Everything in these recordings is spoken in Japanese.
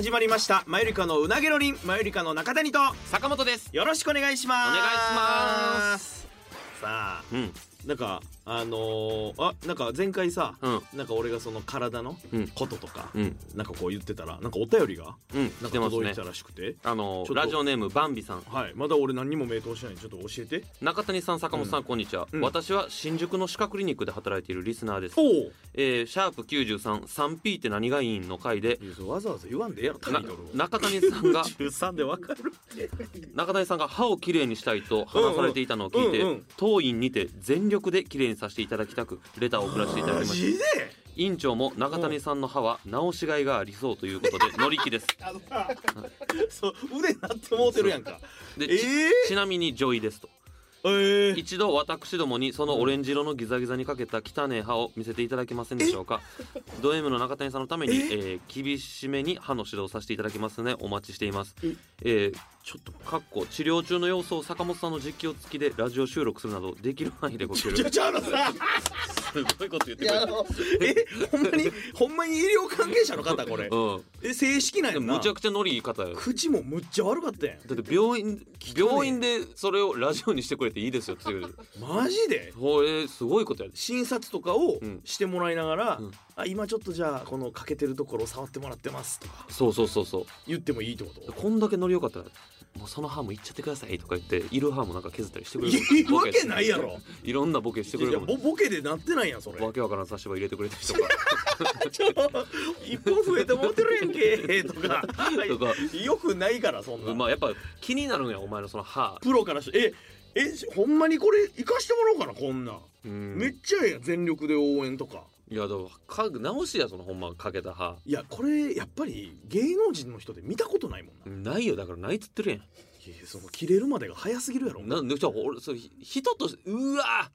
始まりました。マユリカのうなげろりん。マユリカの中谷と。坂本です。よろしくお願いします。お願いします。さあうん。なんかあのー、あなんか前回さ、うん。なんか俺がその体のうん。こととか、うん。なんかこう言ってたらなんかお便りがうん。なんか来てますね。届いてたらしくて、あのちょっと。ラジオネームバンビさん。はい。まだ俺何にも名答してないんでちょっと教えて。中谷さん坂本さん、こんにちは、うん。私は新宿の歯科クリニックで働いているリスナーです。えー、シャープ 93-3P って何がいいんの回で。わざわざ言わんでええやろタなイトルを。中谷さんが13でわかる。中谷さんが歯をきれいにしたいと話されていたのを聞いて、うんうんうん。当院にて全力できれいにさせていただきたくレターを送らせていただきました。院長も中谷さんの歯は直しがいがありそうということで 乗り気です。あのさそう腕なってもうてるやんか。で、えちー？ちなみに女医ですとえー、一度私どもにそのオレンジ色のギザギザにかけた汚い歯を見せていただけませんでしょうか？ド M の中谷さんのために、え？ー厳しめに歯の指導させていただきますのでお待ちしています。え？えーちょっとかっこ治療中の様子を坂本さんの実況付きでラジオ収録するなどできる範囲でご協力すごいこと言ってくれやあのえほんまにほんまに医療関係者の方これ。うん。え正式なんやんな。でもむちゃくちゃノリいい方よ口もむっちゃ悪かったやん。だって病院病院でそれをラジオにしてくれていいですよって言うマジで？これすごいことやで。診察とかをうん。してもらいながら、うん。あ今ちょっとじゃあこの欠けてるところを触ってもらってますとか。そうそうそうそう。言ってもいいってこと？こんだけノリよかったらもうその歯もいっちゃってくださいとか言っている歯もなんか削ったりしてくれる。いいわけないやろ。いろんなボケしてくれいやるボボケでなってないやんそれ。わけわからん差し歯入れてくれた人とか。ちょ一本増えてもうてるやんけとか。とか。よくないからそんな、まあやっぱ気になるんやお前のその歯。プロからしてええほんまにこれ生かしてもらおうかなこんなん、うん。めっちゃええやん全力で応援とかいやだからか直しやそのほんまかけた歯。いやこれやっぱり芸能人の人で見たことないもんな、いないよだからないっつってるやん。やその切れるまでが早すぎるやろ。なんでじゃあ俺そ人としてうわ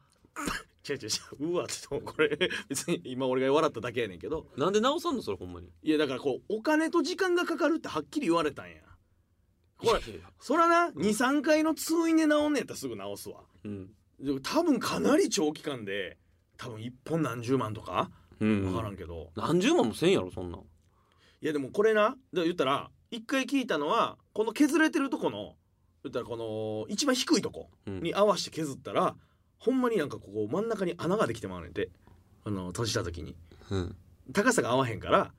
違う違う違ううわちょっとこれ別に今俺が笑っただけやねんけど。なんで直さんのそれほんまに？いやだからこうお金と時間がかかるってはっきり言われたんや。これそらな23回の通院で治んねやったらすぐ治すわ。うん。で多分かなり長期間で多分一本何十万とか？うん分からんけど、何十万もせんやろそんなん。いやでもこれなで言ったら一回聞いたのはこの削れてるとこの言ったらこの一番低いとこうん。に合わせて削ったら、ほんまになんかここ真ん中に穴ができてまうねんて。あの閉じた時に。うん。高さが合わへんから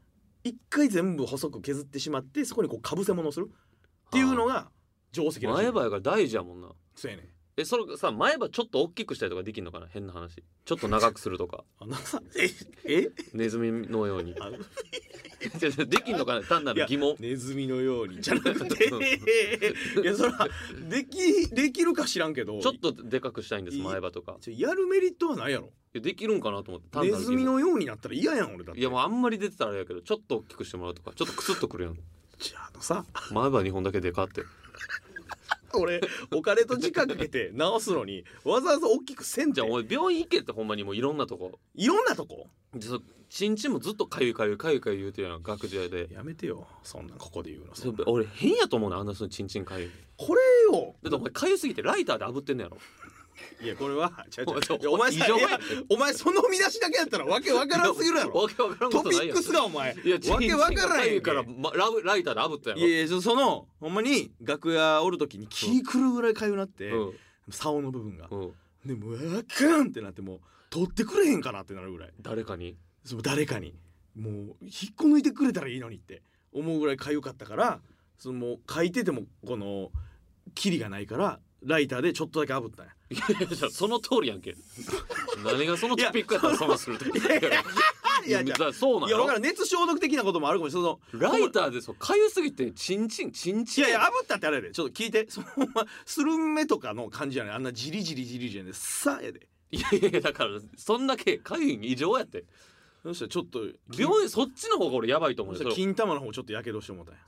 一回全部細く削ってしまってそこにこうかぶせ物をするっていうのが定石らしい。前歯やから大事やもんな。そうやねんえそれさ前歯ちょっと大きくしたりとかできんのかな？変な話。ちょっと長くするとか。ええ？ネズミのように。できんのかな？単ないるや疑問。ネズミのように。じゃなくて。いやそらできできるか知らんけど。ちょっとでかくしたいんですい前歯とか。やるメリットはないやろ。いやできるんかなと思って。単ネズミのようになったら嫌やん俺だって。いやもうあんまり出てたらあれやけどちょっと大きくしてもらうとか。ちょっとクスッとくるやん。じゃああのさ。前歯2本だけでかって俺お金と時間かけて直すのにわざわざ大きくせんじゃん。じゃあお前病院行けってほんまにもういろんなとこ。いろんなとこ？でそちんちんもずっとかゆいかゆいかゆいかゆい言うてるやん。学時代でやめてよ。そんなんここで言うの。そそんな俺変やと思うねあんな人のちんちんかゆい。これよ。だってお前かゆすぎてライターで炙ってんのやろいやこれは違う違う。お前さお前その見出しだけやったらわけわからんすぎるやろ。わけわからんことないやんトピックスがお前いやわけわからん。やかゆいから、ま、ラブライターで炙ったやろ。いやいやそそのほんまに楽屋おる時に気狂うぐらいかゆなって、うん。竿の部分が、うん。でもうあかんってなってもう取ってくれへんかなってなるぐらい。誰かに？そう誰かに。もう引っこ抜いてくれたらいいのにって思うぐらいかゆかったからそのもう書いててもこのキリがないからライターでちょっとだけ炙ったんやいやいやその通りやんけ。何がそのトピックやったらそうするといやいやだからそうなんやろいやだから熱消毒的なこともあるかもしれないそのライターでそうかゆすぎてチンチンチンチンいやいや炙ったってあれやでちょっと聞いてそのままスルメとかの感じじゃないあんなジリジリジリじゃねさあやでいやいやいやだからそんだけかゆい異常やってそしたらちょっと病院そっちの方が俺やばいと思そう金玉の方ちょっとやけどしてもうたんや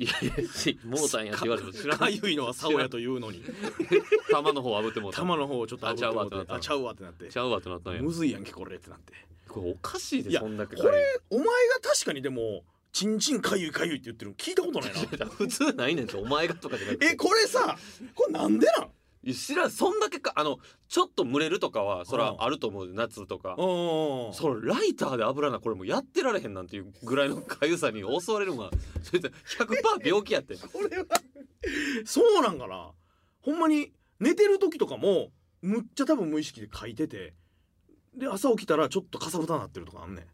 いやいやしモータンやって言われても知らない。かゆいのは竿やというのに。玉の方炙ってもうた。玉の方をちょっと炙ってもうて。ああちゃうわってなって。ちゃうわってなったんや。むずいやんけこれってなって。これおかしいでいやそんだけ。これお前が確かにでもチンチンかゆいかゆいって言ってるの聞いたことないな。普通ないねんてお前がとかじゃなくて。えこれさこれなんでなん？知らんそんだけかあのちょっと蒸れるとかはそれうん。はあると思う夏とか。うんそのライターで油なこれもうやってられへんなんていうぐらいのかゆさに襲われるのは それで100%病気やって。これは。そうなんかな。ほんまに寝てる時とかもむっちゃ多分無意識で書いててで朝起きたらちょっとかさぶたなってるとかあんねん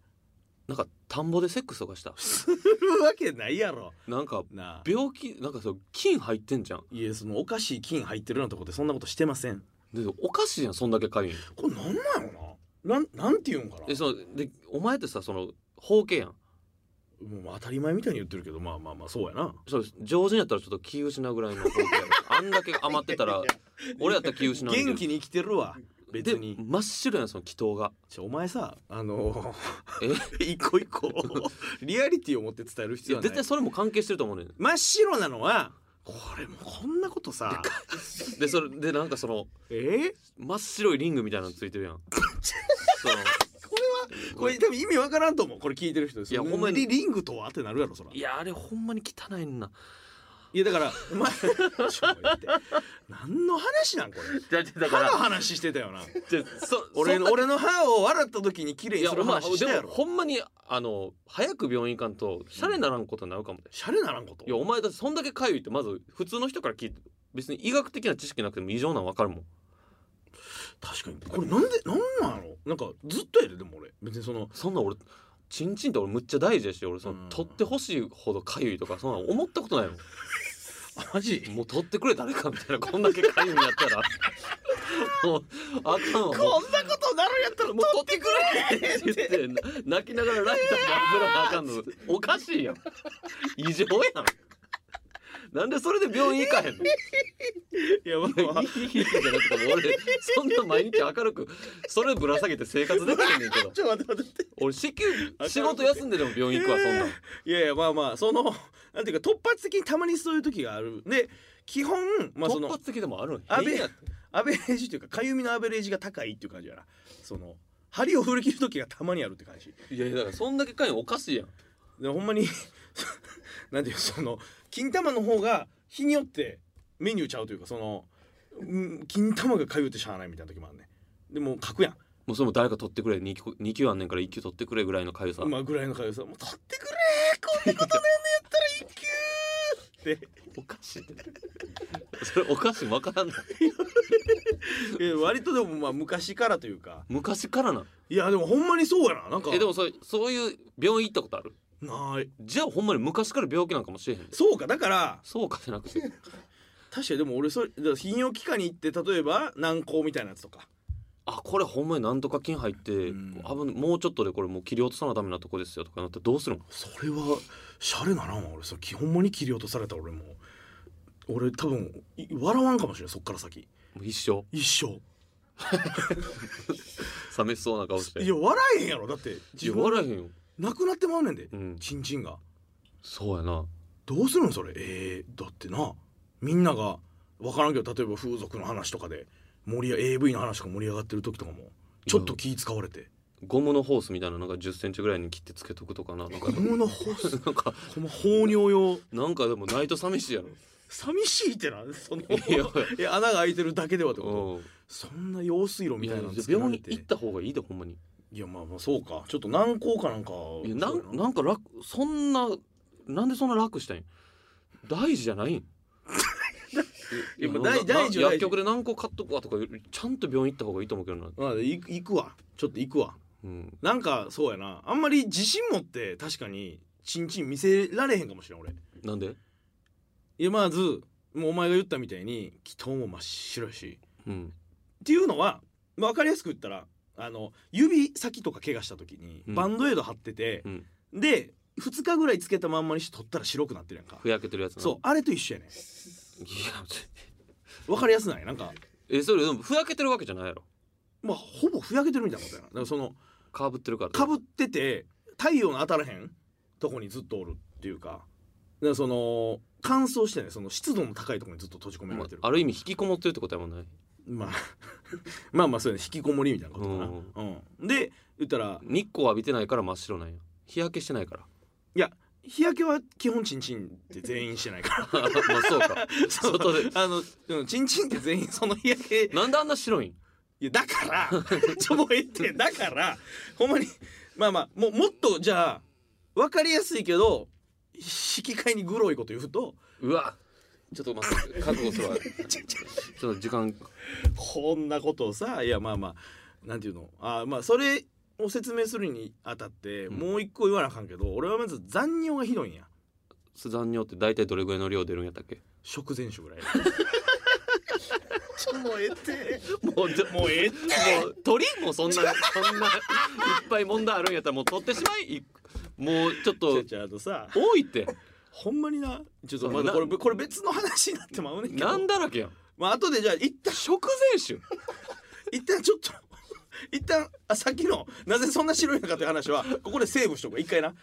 なんか田んぼでセックスとかした？するわけないやろ。なんかなあ。病気なんかそう菌入ってんじゃん。いやそのおかしい菌入ってるようなとこでそんなことしてません。でおかしいやんそんだけかゆいんこれなんなんやろな？なんなんて言うんかな？でそのでお前ってさその包茎やん。もう当たり前みたいに言ってるけどまあまあまあそうやな。そう上手にやったらちょっと気失うぐらいの包茎やろ。あんだけ余ってたら 俺やったら気失う元気に生きてるわ別でに。真っ白やんその祈祷が。お前さあのえ？一個一個 リアリティを持って伝えるい必要はない。や絶対それも関係してると思うねん。真っ白なのはこれもうこんなことさ。でそれでなんかそのえ？真っ白いリングみたいなのついてるやん。そのこれ多分意味わからんと思う。これ聞いてる人。ですいやほんまにリリングとは？ってなるやろそら。いやあれほんまに汚いないやだからお前ちょ待って。何の話なんこれ？じゃじゃだ歯のから話してたよな。じゃそ俺の俺の歯を笑った時に綺麗にするいやお前でも話したやろ。ほんまにあの早く病院行かんとシャレならんことになるかも。ね、シャレならんこと？いやお前だってそんだけかゆいってまず普通の人から聞いて別に医学的な知識なくても異常なの分かるもん。確かに。これなんでなんなんやろなんかずっとやででも俺。別にそのそんな俺チンチンって俺むっちゃ大事やし俺その、うん。取ってほしいほどかゆいとかそんな思ったことないもん。マジ？もう取ってくれ誰かみたいなこんだけかゆいんやったら。もうあかんこんなことなるんやったらもう取ってくれって言ってな泣きながらライターで油なあかんの。おかしいやん。異常やんなんでそれで病院行かへんの？いやまあまあいいじゃなくても俺そんな毎日明るくそれぶら下げて生活できへんねんけど。ちょっと待って待って。俺至急仕事休んででも病院行くわそんなん。いやいやまあまあそのなんていうか突発的にたまにそういう時がある。で基本まあその突発的でもあるんアベアベレージというかかゆみのアベレージが高いっていう感じやな。その針を振り切る時がたまにあるって感じ。いやいやだからそんだけかゆいおかしいやん。でほんまに なんていうその金玉の方が日によってメニューちゃうというかそのうん金玉がかゆってしゃあないみたいな時もあるねでも書くやん。もうそれも誰か取ってくれ。2, 級2級あんねんから1級取ってくれぐらいのかゆさ、まあぐらいのかゆさもう取ってくれこんなことなんのやったら一級って。おかしいそれおかしい。わからんの。いや割とでもまあ昔からというか。昔からないやでもほんまにそうやな。なんか。えでもそれそういう病院行ったことある？ない。じゃあほんまに昔から病気なんかもしれへんで。そうかだからそうかじゃなくて。確かにでも俺それだから泌尿器科に行って例えば軟膏みたいなやつとか。あこれほんまになんとか菌入って、うん。危もうちょっとでこれもう切り落とさなダメなとこですよとかなったらどうするの？それはシャレならんわ俺。それ基本に切り落とされたら俺もう。俺多分い笑わんかもしれないそっから先。一生一生 寂しそうな顔して。いや笑えへんやろ。だってい自分や笑えへんよなくなってまうねんで、うん。チンチンが。そうやな。どうするん？それ。えー、だってなみんなが分からんけど例えば風俗の話とかで盛り上 AV の話とか盛り上がってる時とかもちょっと気使われて。ゴムのホースみたいななんか1 0ンチぐらいに切ってつけとくとかな。なんかゴムのホース？なんかほんま放尿用？なんかでもないと寂しいやろ。寂しいってなそのいや。いや穴が開いてるだけではってこと？うん。そんな用水路みたいなの病院行った方がいいでほんまにいやまあまあそうか。ちょっと難航かなんかいやなんな。んか楽そんななんでそんな楽したん？や大事じゃないん？いやまあな大大事は大事。薬局で何個買っとくわとかちゃんと病院行った方がいいと思うけどな、まあ行く行くわ。ちょっと行くわ。うん、なんかそうやな。あんまり自信持って確かにチンチン見せられへんかもしれん俺。なんで？いやまずもうお前が言ったみたいに気筒も真っ白いし。うん。っていうのは、まあ、分かりやすく言ったらあの指先とか怪我した時にうん。バンドエイド貼ってて、うん。で2日ぐらいつけたまんまにして取ったら白くなってるやんか。ふやけてるやつな。そうあれと一緒やねいや分かりやすない？なんか。えそれでもふやけてるわけじゃないやろ。まあほぼふやけてるみたいなことやな。だからそのかぶってるから。かぶってて太陽の当たらへん？とこにずっとおるっていうか。だからその乾燥してねその湿度の高いところにずっと閉じ込めらまれてる。あある意味引きこもってるってことやもんねまあ まあまあそうやね。引きこもりみたいなことかな、うんで言ったら日光浴びてないから真っ白なんや。日焼けしてないから。いや日焼けは基本チンチンって全員してないから。まあそうか。そう。外で。あのうんチンチンって全員その日焼け。なんであんな白いん？いやだからちょもうええってだからほんまにまあまあもうもっとじゃあ分かりやすいけど引き換えにグロいこと言うとうわちょっと待って覚悟するわ。ちょっと時間こんなことをさいやまあまあなんていうの？あまあそれを説明するにあたって、うん。もう一個言わなあかんけど俺はまず残尿がひどいんや。残尿って大体どれぐらいの量出るんやったっけ？食前酒ぐらい。ちょもうええって。もうじゃもうええってもう鳥もそんな そんないっぱい問題あるんやったらもう取ってしまい。もうちょっとちゃあとさ多いってほんまにな？ちょっとまだこれなこれ別の話になってまうねんけど。なんだらけやん。まあ後でじゃあ一旦。食前酒。一旦ちょっと一旦あさっきのなぜそんな白いのかという話はここでセーブしとく一回な。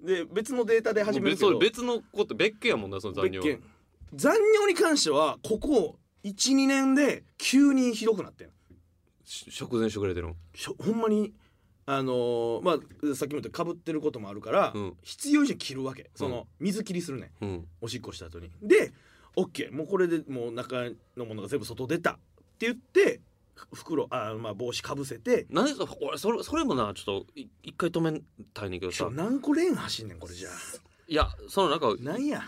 で別のデータで始めるけど。別別のこと別件やもんなその残尿残尿に関してはここ12年で急にひどくなってん。し食前酒ぐらい出るん。しょほんまにあのーまあさっきも言ったかぶってることもあるから、うん。必要以上に切るわけ。その、水切りするね。うん。おしっこした後に。で OK もうこれでもう中のものが全部外出たって言ってふ袋あまあ帽子かぶせて。なんでそ俺それそれもなちょっとい一回止めたいねんけどさ。何個レーン走んねんこれじゃあ。いやそのなんかなんや。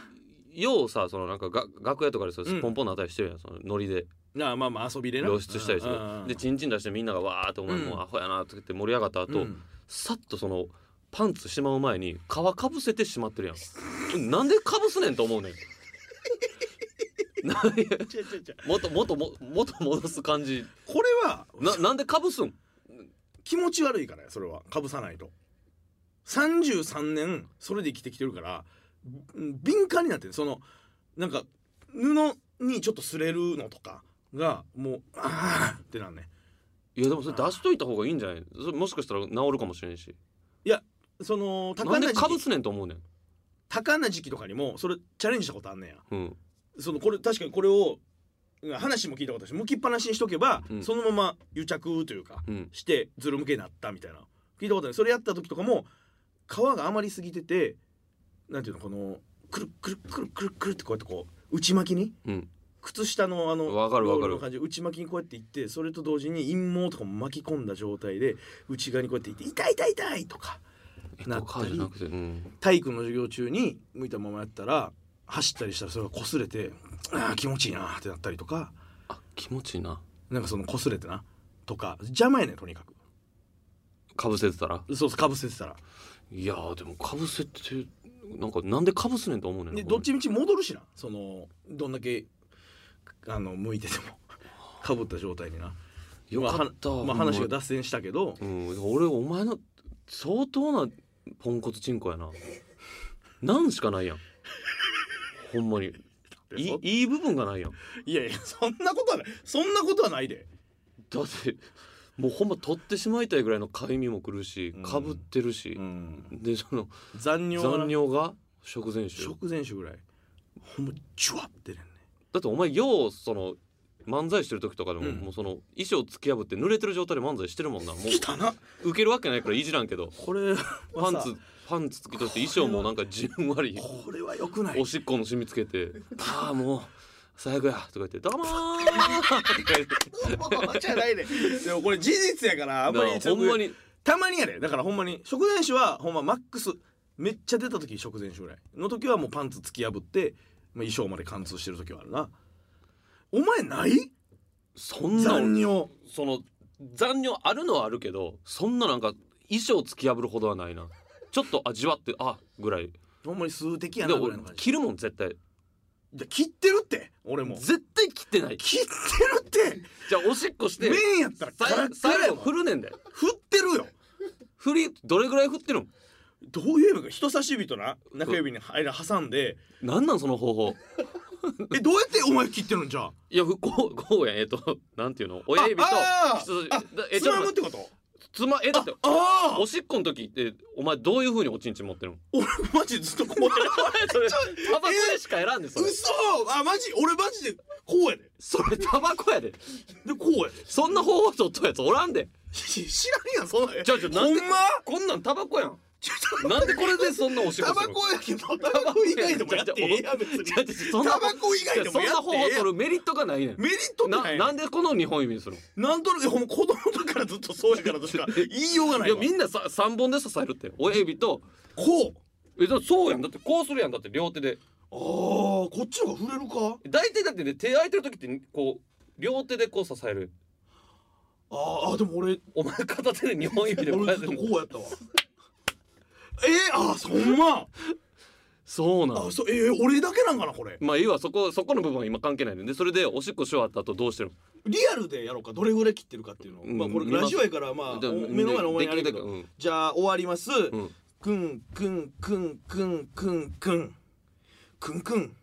ようさそのなんかが楽屋とかでさうん。ポンポンのあたりしてるやんそのノリで。なあまあまあ遊びでな。露出したりする。でチンチン出してみんながわーってお前うん。もうアホやなって言って盛り上がった後、うん。さっとそのパンツしまう前に皮かぶせてしまってるやん。なんでかぶすねんと思うねん。もっともっとももっと戻す感じ。これはななんでかぶすん？気持ち悪いからやそれは。かぶさないと。33年それで生きてきてるからん敏感になってるそのなんか布にちょっと擦れるのとかがもうああってなんねいやでもそれ出しといた方がいいんじゃない？それもしかしたら治るかもしれんし。その多なんでかぶすねんと思うねん。多感な時期とかにもそれチャレンジしたことあんねんや。うん。そのこれ確かにこれを話も聞いたことあるし向きっぱなしにしとけば、うん。そのまま癒着というかうん。してズル向けになったみたいな。聞いたことないそれやった時とかも皮が余りすぎててなんていうのこのくるくるくるくるくるってこうやってこう内巻きにうん靴下のあのわかるわかる。ロールの感じ。で内巻きにこうやっていってそれと同時に陰毛とかも巻き込んだ状態で内側にこうやっていって「痛い痛い痛い!」とかえとかじゃなくてうん。体育の授業中に向いたままやったら走ったりしたらそれが擦れて「ああ気持ちいいな」ってなったりとか。あ気持ちいいな。なんかその擦れてな。とか。邪魔やねんとにかく。かぶせてたら？そうそうかぶせてたら。いやーでもかぶせてなんかなんでかぶすねんと思うねんなでどっちみち戻るしな。そのどんだけあの向いててもかぶった状態にな。よかった。まあはまあ、話が脱線したけど。うん俺お前の相当なポンコツチンコやな。なんしかないやん。ほんまに。いそいい部分がないやん。いやいやそんなことはない。そんなことはないで。だってもうほんま取ってしまいたいぐらいのかゆみもくるしうん。かぶってるし、ん。でその残尿は残尿が食前酒。食前酒ぐらい。ほんまジュワってねだってお前ようその漫才してる時とかでも、うん。もうその衣装突き破って濡れてる状態で漫才してるもんな。もう汚な受けるわけないからいじらんけど。これはさパンツパンツつきとして衣装もなんかじんわりこれはよくない。おしっこの染みつけて「ああもう最悪や」とか言って「どうもー」とか言ってじゃないででもこれ事実やからあんまりほんまに。たまにやで。だからほんまに食前酒はほんまマックスめっちゃ出た時食前酒ぐらいの時はもうパンツ突き破って、まあ、衣装まで貫通してる時はあるな。お前ない？そんな残尿。その残尿あるのはあるけどそんななんか衣装突き破るほどはないな。ちょっと味わってあぐらい。ほんまに数滴やなぐらいの感じ。着るもん絶対。じゃ切ってるって俺も。絶対切ってない。切ってるって。じゃあおしっこして麺やったら最後振るねんで。振ってるよ。振りどれぐらい振ってるん？どういう意味か人差し指とな中指に間挟んで。なんなんその方法？えどうやってお前切ってるんじゃあ？いやこうこうやん。えっとなんていうの？親指と人差しえつまむって。こと？つまえだってああおしっこの時ってお前どういう風におちんちん持ってるの？俺マジでずっとこうや それタバコでしか選んでそれ。嘘！あマジ？俺マジでこうやで。それタバコやで。でこうやで。そんな方法取ったやつおらんで。し知らんやんそんなんちょちょなんでこんなんタバコやんなんでこれでそんなおしっこタバするのコやけどタバコ以外でもやってええやん別にタバコ以外でもそんな方法やってええやん。取るメリットがないねん。メリットってなないなんでこの日本指にするの？なんとなくほんま子供の時からずっとそうやからとしか 言いようがないいわやみんなさ三本で支えるって親指とこう？えだそうやん。だってこうするやん。だって両手で。あーこっちの方が触れるか？大体だってね手空いてる時ってこう両手でこう支える。あーあでも俺お前片手で日本指でこうやって。俺ずっとこうやったわえー、あそんま。そうなのあそうえー、俺だけなんかなこれ。まあいいわそこそこの部分は今関係ないねで。それでおしっこし終わった後どうしてる？リアルでやろうかどれぐらい切ってるかっていうのを、うんまあこれラジオやからまあ目の前のお前にあけど、うん。じゃあ終わります、ん。くんくんくんくんくんくん。くんくん。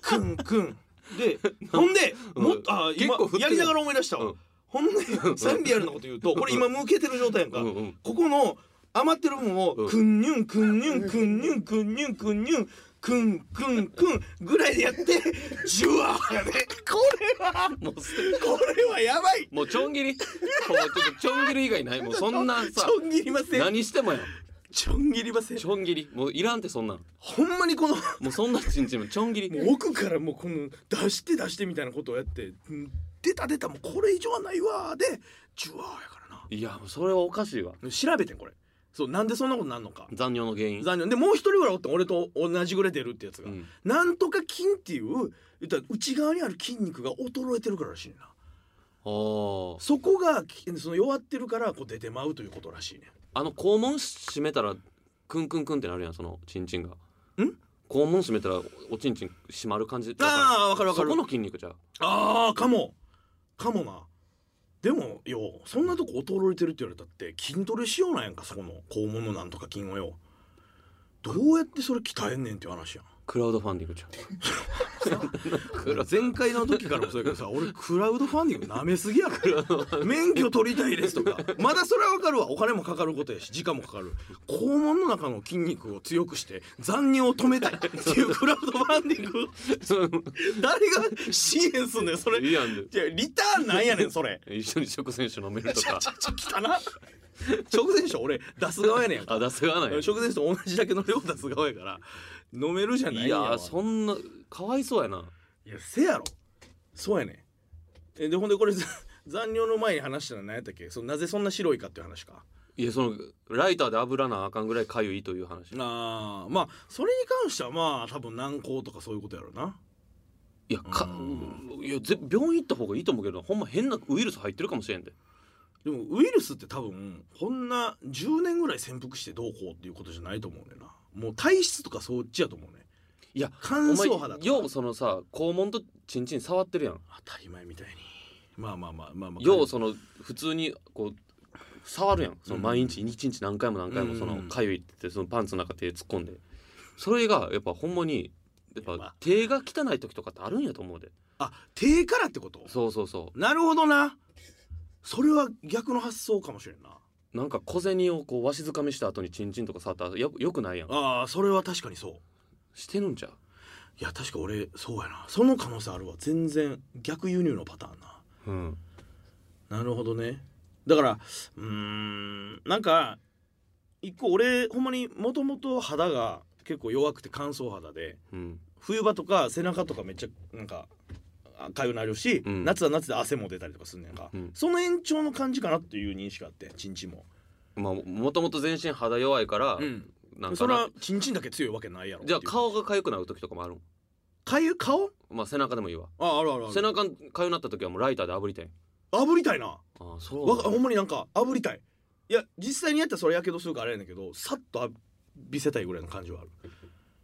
くんくん。で ほんでうん。もっとあ今やりながら思い出したわ、うん。ほんでさリアルなこと言うとこれ今向けてる状態やんか、うんうん。ここの余ってる部分をうん。くんにゅんくんにゅんくんにゅんくんにゅんくんにゅんくんくんくんぐらいでやって ジュワーやねこれはもうすこれはやばい。もうちょん切り。もうちょっとちょん切り以外ない。もうそんなさちょん切りません。何してもやん。ちょん切りません。ちょん切り。もういらんってそんなん。ほんまにこのもうそんなちんちんも。ちょん切り。奥からもうこの出して出してみたいなことをやってうん出た出たもうこれ以上はないわーでジュワーやからな。いやもうそれはおかしいわ。調べてんこれそうなんでそんなことなんのか。残尿の原因。残念でもう一人ぐらいおってん俺と同じぐらい出るってやつが、うん。なんとか筋っていう言ったら内側にある筋肉が衰えてるかららしいな。あー。そこがきその弱ってるからこう出てまうということらしいねあの肛門閉めたらクンクンクンってなるやんそのチンチンが。ん？肛門閉めたらおちんちん閉まる感じ。ああわかるわかる。そこの筋肉じゃう。ああかも。かもなでもよそんなとこ衰えてるって言われたって筋トレしようなんやんかそこの肛門のなんとか筋をよ。どうやってそれ鍛えんねんっていう話やん。クラウドファンディングじゃん 前回の時からもそうやけどさ俺クラウドファンディングなめすぎやろ免許取りたいですとか。まだそれはわかるわ。お金もかかることやし時間もかかる。肛門の中の筋肉を強くして残尿を止めたい。っていうクラウドファンディング。誰が支援すんねんそれ。いいやリターンなんやねんそれ。一緒に食選手飲めるとか。ちょちょちょ来たな食前酒俺出す側やねんあ出すがない食前酒と同じだけの量出す側やから飲めるじゃないいやそんなかわいそうやな。いやせやろ。そうやねん。えでほんでこれざ 残尿の前に話したのは何やったっけ？そのなぜそんな白いかっていう話か。いやそのライターで油なあかんぐらいかゆいという話。あーまあそれに関してはまあ多分軟膏とかそういうことやろうな。いやかういやぜ病院行った方がいいと思うけどほんま変なウイルス入ってるかもしれんで。でもウイルスって多分こんな10年ぐらい潜伏してどうこうっていうことじゃないと思うねんなもう体質とかそっちやと思うね。いや乾燥肌とか。ようそのさ肛門とチンチン触ってるやん。当たり前みたいに。まあまあまあまあまあ。ようその普通にこう触るやん。その毎日一日何回も何回もそのうん。かゆいって言ってそのパンツの中手突っ込んで。それがやっぱほんまにやっまあ。ぱ手が汚い時とかってあるんやと思うで。あ手からってこと？そうそうそなるほどな。それは逆の発想かもしれんな。うなんか小銭をこうわしづかみした後にチンチンとか触ったらよよくないやん。ああそれは確かにそう。してるんちゃう？いや確か俺そうやな。その可能性あるわ。全然逆輸入のパターンな。うん。なるほどね。だからうーんなんか一個俺ほんまにもともと肌が結構弱くて乾燥肌でうん。冬場とか背中とかめっちゃなんかかゆなるし、うん。夏は夏で汗も出たりとかすんねんか、うん。その延長の感じかなっていう認識があってチンチンも、まあもともと全身肌弱いから、なんかな。それはチンチンだけ強いわけないやろじゃあ顔が痒くなる時とかもあるん？かゆ顔？まあ背中でもいいわ。ああるあるある。背中痒なった時はもうライターで炙りたい。炙りたいな。ああそうわほんまになんか炙りたい。いや実際にやったらそれやけどするからあれやねんけどさっと浴びせたいぐらいの感じはある。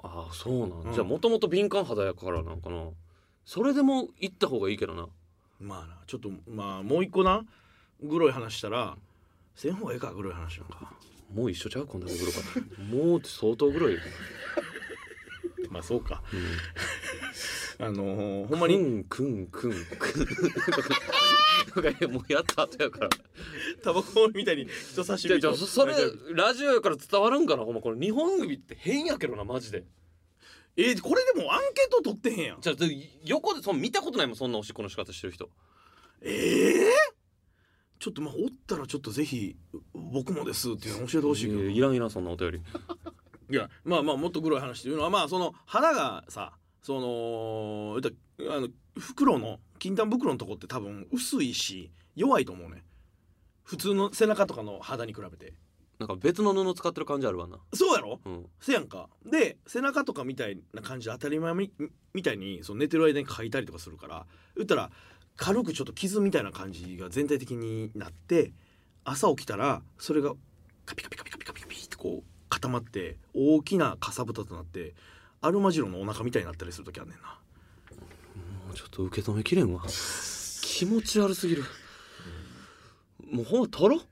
あああそうなん、うん。じゃあもともと敏感肌やからなんかなそれでも行った方がいいけどな。まあなちょっとまあもう一個なグロい話したらせん方がええかグロい話なんか。もう一緒ちゃうこんだけグロかったもうって相当グロいよ、まあそうか。うん。あのー、ほんまにくんくんくんくんもうやった後やから。タバコみたいに人差し指とじゃそれラジオやから伝わるんかな？ほんまこれ日本指って変やけどなマジでえーこれでもアンケート取ってへんやん。じゃあで横でその見たことないもんそんなおしっこの仕方してる人。ええちょっとまあおったらちょっとぜひ僕もですっていうの教えてほしいけどいやいらんいらんそんなお便り。いやまあまあもっとグロい話っていうのはまあその肌がさその言ったらあの袋の金丹袋のとこって多分薄いし弱いと思うね。普通の背中とかの肌に比べてなんか別の布使ってる感じあるわな。そうやろ？うん。せやんか。で背中とかみたいな感じで当たり前みみたいにその寝てる間に描いたりとかするから言ったら軽くちょっと傷みたいな感じが全体的になって朝起きたらそれがカピカピカピカピカピカピってこう固まって大きなかさぶたとなってアルマジロのお腹みたいになったりする時あんねんな。もうちょっと受け止めきれんわ。気持ち悪すぎる。もうほんま取ろ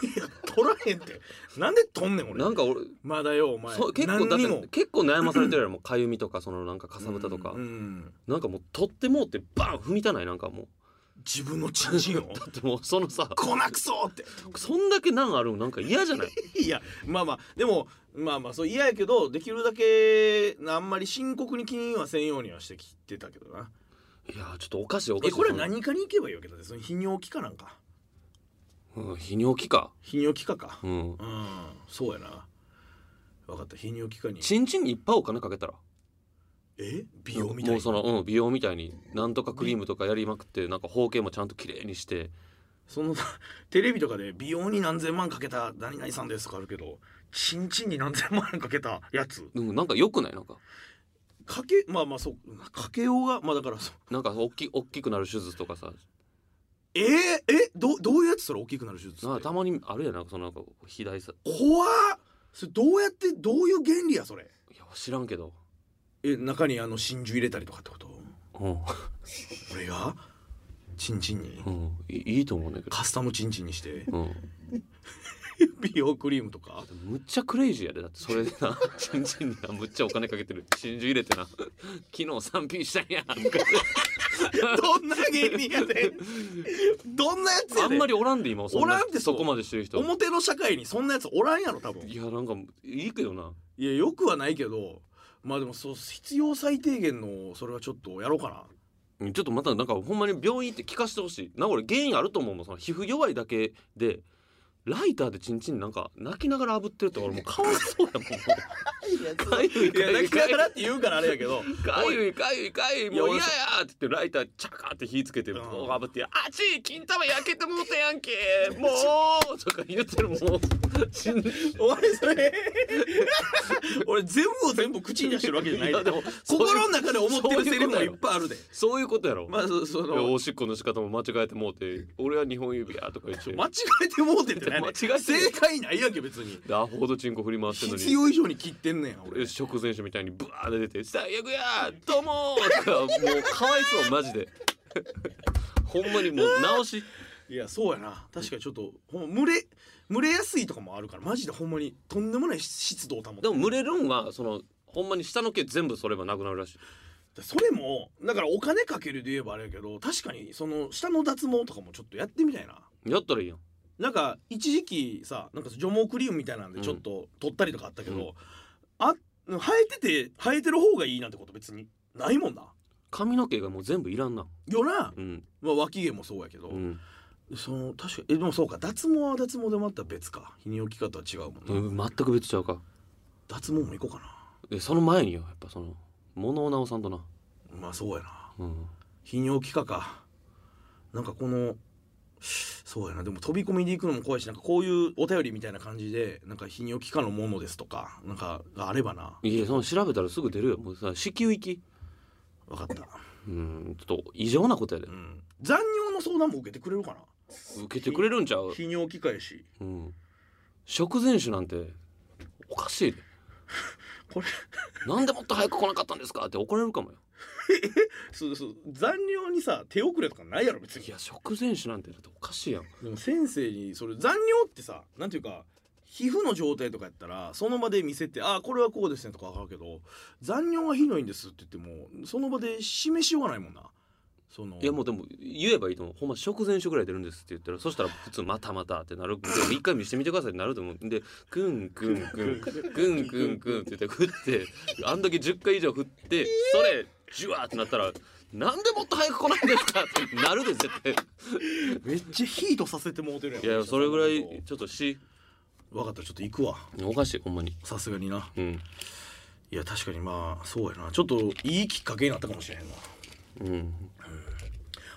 取らへんって。なんで取んねん俺。なんか俺まだよお前。そう結構だって結構悩まされてるやろもうかゆみとかそのなんかかさぶたとか、うんうん。なんかもう取ってもうってバン踏みたないなんかもう。自分のチンチンを？だってもうそのさこなくそって。そんだけ難あるんなんか嫌じゃない？いやまあまあ。でもまあまあそう嫌やけどできるだけあんまり深刻に気にはせんようにはしてきてたけどな。いやちょっとおかしいおかしい。えこれ何かに行けばいいわけだって？その泌尿器科なんか？うん泌尿器か。泌尿器科か。うん。うん。そうやな。分かった。泌尿器科に。チンチンにいっぱいお金かけたら。え？美容みたいに？もうそのうん美容みたいになんとかクリームとかやりまくってなんか包茎もちゃんと綺麗にして。その テレビとかで美容に何千万かけた何々さんですとかあるけどチンチンに何千万かけたやつ？うんなんか良くない？なんか。かけまあまあそう。かけようがまあだからそう。なんか大き大きくなる手術とかさえー、えどどういうやつそれ大きくなる手術って？たまにあるやん。なんかそのなんか肥大さ。怖っ！それどうやってどういう原理やそれ？いや知らんけど。え中にあの真珠入れたりとかってこと？うん。俺が？チンチンに？うん。いいいと思うんだけど。カスタムチンチンにして。うん美容クリームとか？むっちゃクレイジーやで。だってそれでな チンチンになむっちゃお金かけてる真珠入れてな。昨日 3P したんやどんな芸人やでどんなやつやであんまりおらんで今おらんってそこまでしてる人。表の社会にそんなやつおらんやろ多分。いやなんかいいけどな。いやよくはないけどまあでもそう必要最低限のそれはちょっとやろうかな。ちょっとまたなんかほんまに病院行って聞かせてほしい。な俺原因あると思うもんその皮膚弱いだけでライターでチンチンなんか泣きながら炙ってるって俺もう かわいそうやもん。かゆいかゆい泣きながらって言うからあれやけど。かゆいかゆいかゆいもう嫌やって言ってライターチャカーって火つけてうん。ボー炙って「あち金玉焼けてもうたやんけ。もう!」とか言ってるもう死んそれ。俺全部を全部口に出してるわけじゃない。でも心の中で思ってるセリフもいっぱいあるで。そういうことやろ、まあその。おしっこの仕方も間違えてもうて「俺は日本指や」とか言って。間違えてもうてって間違え正解ないやんけ別に。でアホほどチンコ振り回してんのに。必要以上に切ってんねん俺。食前酒みたいにブワーって出て「最悪やどうも!」とかもうかわいそうマジで。ほんまにもう直し。いやそうやな。確かにちょっとほん蒸れ蒸れやすいとかもあるからマジでほんまにとんでもない湿度を保ってでも蒸れるんはそのほんまに下の毛全部そればなくなるらしい。それもだからお金かけるで言えばあれやけど確かにその下の脱毛とかもちょっとやってみたいな。やったらいいやんなんか一時期さなんか除毛クリームみたいなんでちょっと取ったりとかあったけど、うん。あ生えてて生えてる方がいいなんてこと別にないもんな。髪の毛がもう全部いらんな。よな、うん。まあ、脇毛もそうやけど、うん、その確かえでもそうか。脱毛は脱毛でまた別か。日に置き方は違うもんな、うん、全く別ちゃうか。脱毛も行こうかでその前によやっぱその物を直さんとな。なまあそうやな。うん。泌尿器科か。なんかこのそうやな。でも飛び込みで行くのも怖いしなんかこういうお便りみたいな感じでなんか泌尿器科のものですとかなんかがあればな。いやその調べたらすぐ出るよ。もうさ子宮行き分かった、うんちょっと異常なことやで。うん、残尿の相談も受けてくれるかな。受けてくれるんちゃう、泌尿器科やし。うん、食前酒なんておかしいで。これ。なんでもっと早く来なかったんですか？って怒られるかもよ そうそう。残尿にさ手遅れとかないやろ別に。いや食前酒なんてだっておかしいやん。でも先生にそれ残尿ってさなんていうか皮膚の状態とかやったらその場で見せて「ああこれはこうですね」とか分かるけど残尿がひどいんですって言ってもその場で示しようがないもんな。その。いやもうでも言えばいいと思う。ほんま食前酒ぐらい出るんですって言ったらそしたら普通またまたってなる。でも一回見してみてくださいってなると思う。んでクンクンクンクンクンクンって言って振ってあんだけ10回以上振ってそれジュワーってなったらなんでもっと早く来ないんですかってなるで絶対。めっちゃヒートさせてもうてるやん。いやそれぐらいちょっとし分かったちょっと行くわ。おかしいほんまに。さすがにな。うん。いや確かにまあそうやな。ちょっといいきっかけになったかもしれへんな。うん。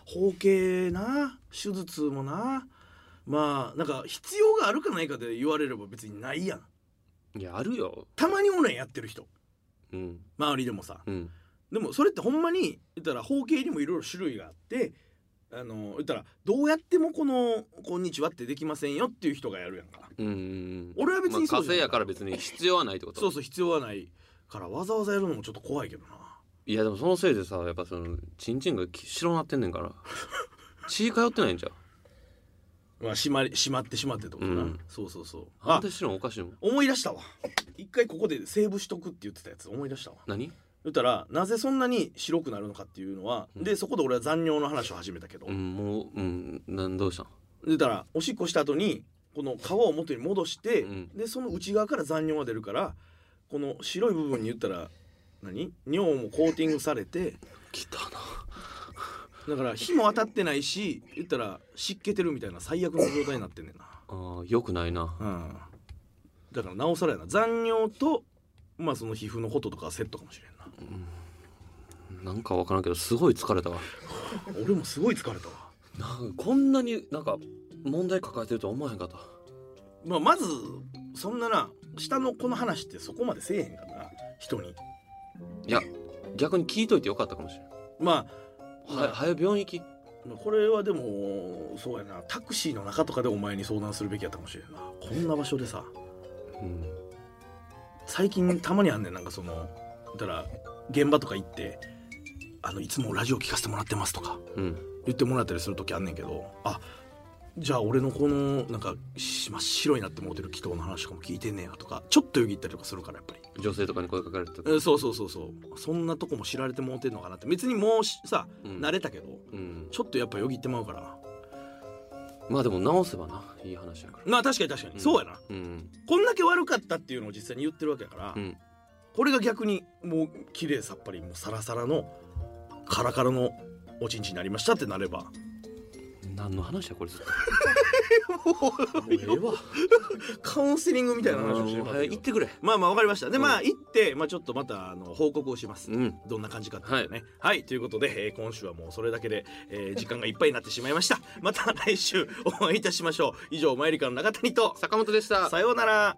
包茎な手術もな。まあなんか必要があるかないかで言われれば別にないやん。いやあるよ。たまにおねんやってる人。うん。周りでもさ。うんでもそれってほんまに言ったら包茎にもいろいろ種類があってあの言ったらどうやってもこの「こんにちは」ってできませんよっていう人がやるやんか。うんうん俺は別にまあ、そうじゃやから別に必要はないってこと。そうそう必要はない。からわざわざやるのもちょっと怖いけどな。いやでもそのせいでさやっぱそのチンチンが白なってんねんから。血通ってないんじゃんまあ閉まり閉まってしまってとな、うん。そうそうそう。ああんた白のおかしいもん。思い出したわ。一回ここでセーブしとくって言ってたやつ思い出したわ。何？言ったらなぜそんなに白くなるのかっていうのは、うん。でそこで俺は残尿の話を始めたけど、うんもううんなんどうしたん？言ったらおしっこした後にこの皮を元に戻して、うん。でその内側から残尿が出るからこの白い部分に言ったら何？尿もコーティングされて来たなだから火も当たってないし言ったら湿気てるみたいな最悪の状態になってんねんな、あーよくないな。うん、だからなおさらやな。残尿とまあその皮膚のこととかはセットかもしれんな。なんかわからんけどすごい疲れたわ。俺もすごい疲れたわ。なんかこんなになんか問題抱えてるとは思わへんかった。まあ、まずそんなな下のこの話ってそこまでせえへんからな人に。いや逆に聞いといてよかったかもしれん。まあ、は早病院行き？まあこれはでもそうやな。タクシーの中とかでお前に相談するべきやったかもしれんな。こんな場所でさ。うん最近たまにあんねんなんかその言ったら現場とか行って「あのいつもラジオ聞かせてもらってます」とかうん。言ってもらったりする時あんねんけどあじゃあ俺のこのなんかし真っ白になってモテる祈祷の話とかも聞いてんねやとかちょっとよぎったりとかするからやっぱり。女性とかに声かけられて。たえそうそうそうそう。そんなとこも知られてもうてんのかなって。別にもうしさ、うん。慣れたけどうん。ちょっとやっぱよぎってまうからまあでも直せばないい話やから。まあ確かに確かに、うん。そうやな。うんこんだけ悪かったっていうのを実際に言ってるわけやから、うん。これが逆にもう綺麗さっぱりもうサラサラのカラカラのおちんちんになりましたってなれば。何の話やこれずっともうええわ。カウンセリングみたいな話をしてもうますけど早行ってくれ。まあまあわかりました。でうん。まあ行って、まあ、ちょっとまたあの報告をします、うん。どんな感じかっていうのね。はい、ということで、えー今週はもうそれだけで、えー時間がいっぱいになってしまいました。また来週お会いいたしましょう。以上マイリカの中谷と坂本でした。さようなら